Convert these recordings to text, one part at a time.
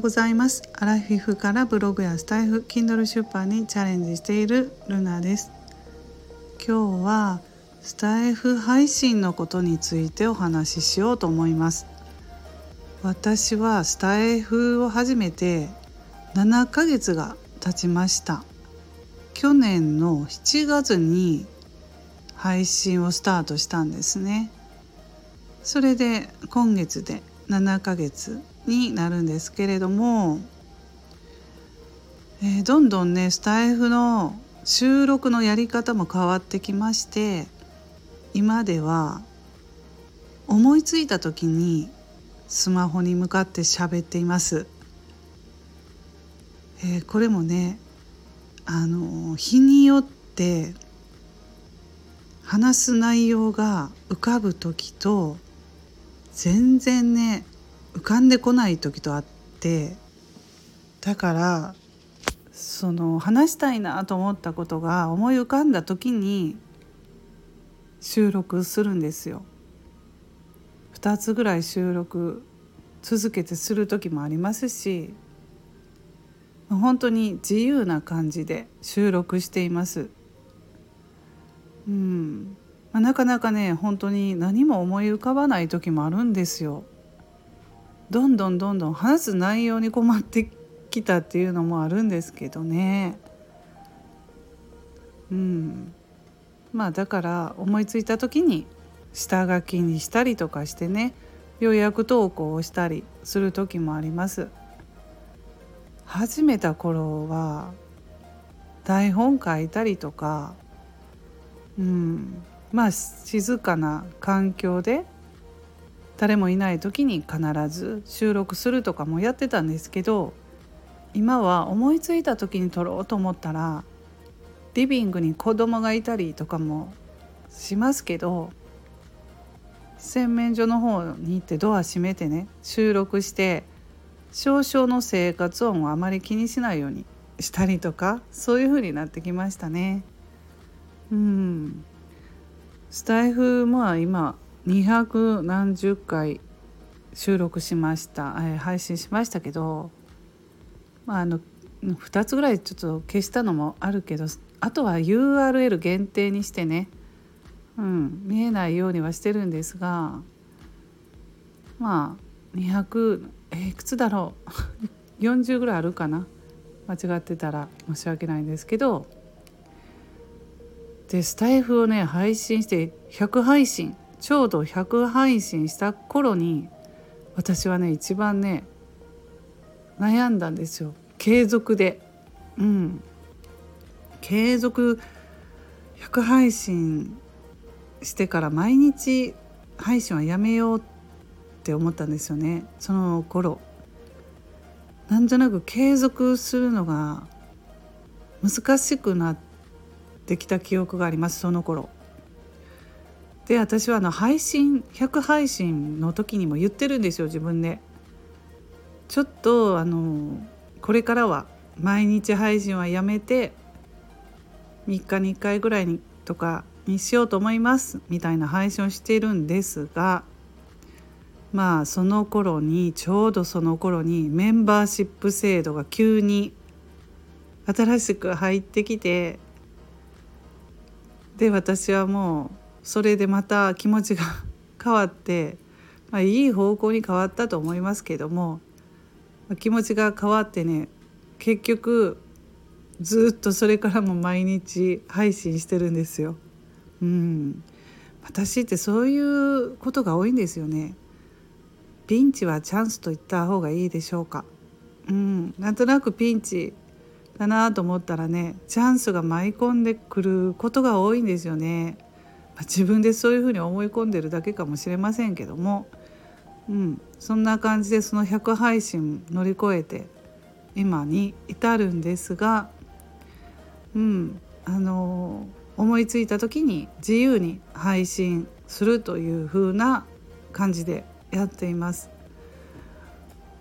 うございます。アラフィフからブログやスタイフ Kindle 出版にチャレンジしているルナです。今日はスタイフ配信のことについてお話ししようと思います。私はスタイフを始めて7ヶ月が経ちました。去年の7月に配信をスタートしたんですね。それで今月で7ヶ月になるんですけれども、えー、どんどんねスタイフの収録のやり方も変わってきまして今では思いついた時にスマホに向かって喋っています。えー、これもねあの日によって話す内容が浮かぶ時と全然ね浮かんでこない時とあってだからその話したいなと思ったことが思い浮かんだ時に収録するんですよ。2つぐらい収録続けてする時もありますし本当に自由な感じで収録しています。うんまあ、なかなかね本当に何も思い浮かばない時もあるんですよ。どんどんどんどん話す内容に困ってきたっていうのもあるんですけどね。うんまあだから思いついた時に下書きにしたりとかしてね予約投稿をしたりする時もあります。始めた頃は台本書いたりとかうんまあ静かな環境で誰もいない時に必ず収録するとかもやってたんですけど今は思いついた時に撮ろうと思ったらリビングに子供がいたりとかもしますけど洗面所の方に行ってドア閉めてね収録して少々の生活音をあまり気にしないようにしたりとかそういう風になってきましたね。うんスタイフも今200何十回収録しました、えー、配信しましたけど、まあ、あの2つぐらいちょっと消したのもあるけどあとは URL 限定にしてね、うん、見えないようにはしてるんですがまあ200えー、いくつだろう。40ぐらいあるかな。間違ってたら申し訳ないんですけど。でスタイフをね配信して100配信ちょうど100配信した頃に私はね一番ね悩んだんですよ。継続で。うん。継続100配信してから毎日配信はやめようって思ったんですよね。その頃。なんとなく継続するのが難しくなってきた記憶がありますその頃。で私はあの配信100配信の時にも言ってるんですよ自分で。ちょっとあのこれからは毎日配信はやめて3日に1回ぐらいにとかにしようと思いますみたいな配信をしてるんですがまあその頃にちょうどその頃にメンバーシップ制度が急に新しく入ってきてで私はもうそれでまた気持ちが 変わって、まあ、いい方向に変わったと思いますけども気持ちが変わってね結局ずっとそれからも毎日配信してるんですよ。うん、私ってそういうことが多いんですよね。ピンチはチャンスと言った方がいいでしょうか。うん、なんとなくピンチだなと思ったらねチャンスが舞い込んでくることが多いんですよね。自分でそういうふうに思い込んでるだけかもしれませんけども、うん、そんな感じでその100配信乗り越えて今に至るんですが、うん、あの思いついた時に自由に配信するという風な感じでやっています。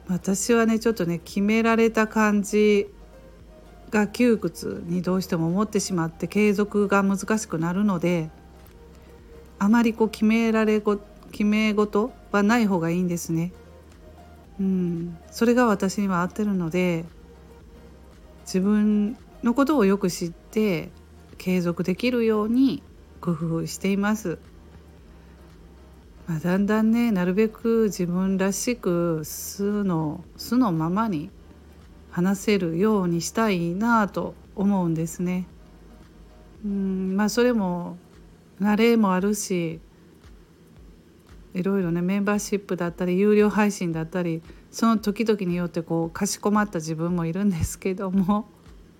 私はねちょっとね決められた感じが窮屈にどうしても思ってしまって継続が難しくなるのであまりこう決められご決め事はない方がいいんですね。うん、それが私には合ってるので自分のことをよく知って継続できるように工夫しています。まあ、だんだんねなるべく自分らしく素の素のままに話せるようにしたいなと思うんですね。うんまあそれも慣れもあるしいろいろねメンバーシップだったり有料配信だったりその時々によってこうかしこまった自分もいるんですけども、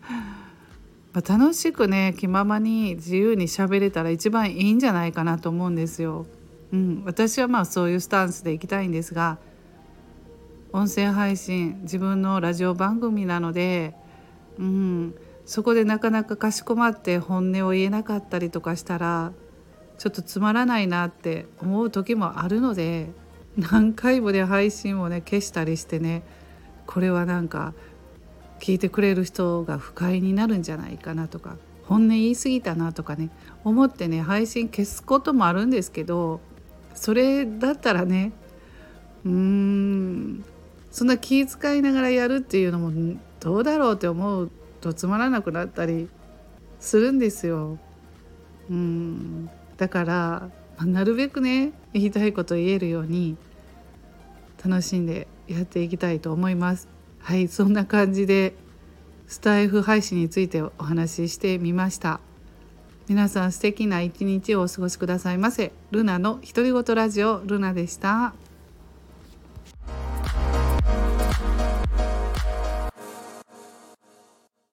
まあ、楽しくね気ままに自由に喋れたら一番いいんじゃないかなと思うんですよ。うん、私はまあそういうスタンスでいきたいんですが音声配信自分のラジオ番組なので、うん、そこでなかなかかしこまって本音を言えなかったりとかしたらちょっとつまらないなって思う時もあるので何回もね配信をね消したりしてねこれはなんか聞いてくれる人が不快になるんじゃないかなとか本音言い過ぎたなとかね思ってね配信消すこともあるんですけどそれだったらねうーんそんな気遣いながらやるっていうのもどうだろうって思うとつまらなくなったりするんですよ。うんだから、まなるべくね言いたいこと言えるように楽しんでやっていきたいと思います。はいそんな感じでスタイフ配信についてお話ししてみました。皆さん素敵な一日をお過ごしくださいませ。ルナの独り言ラジオルナでした。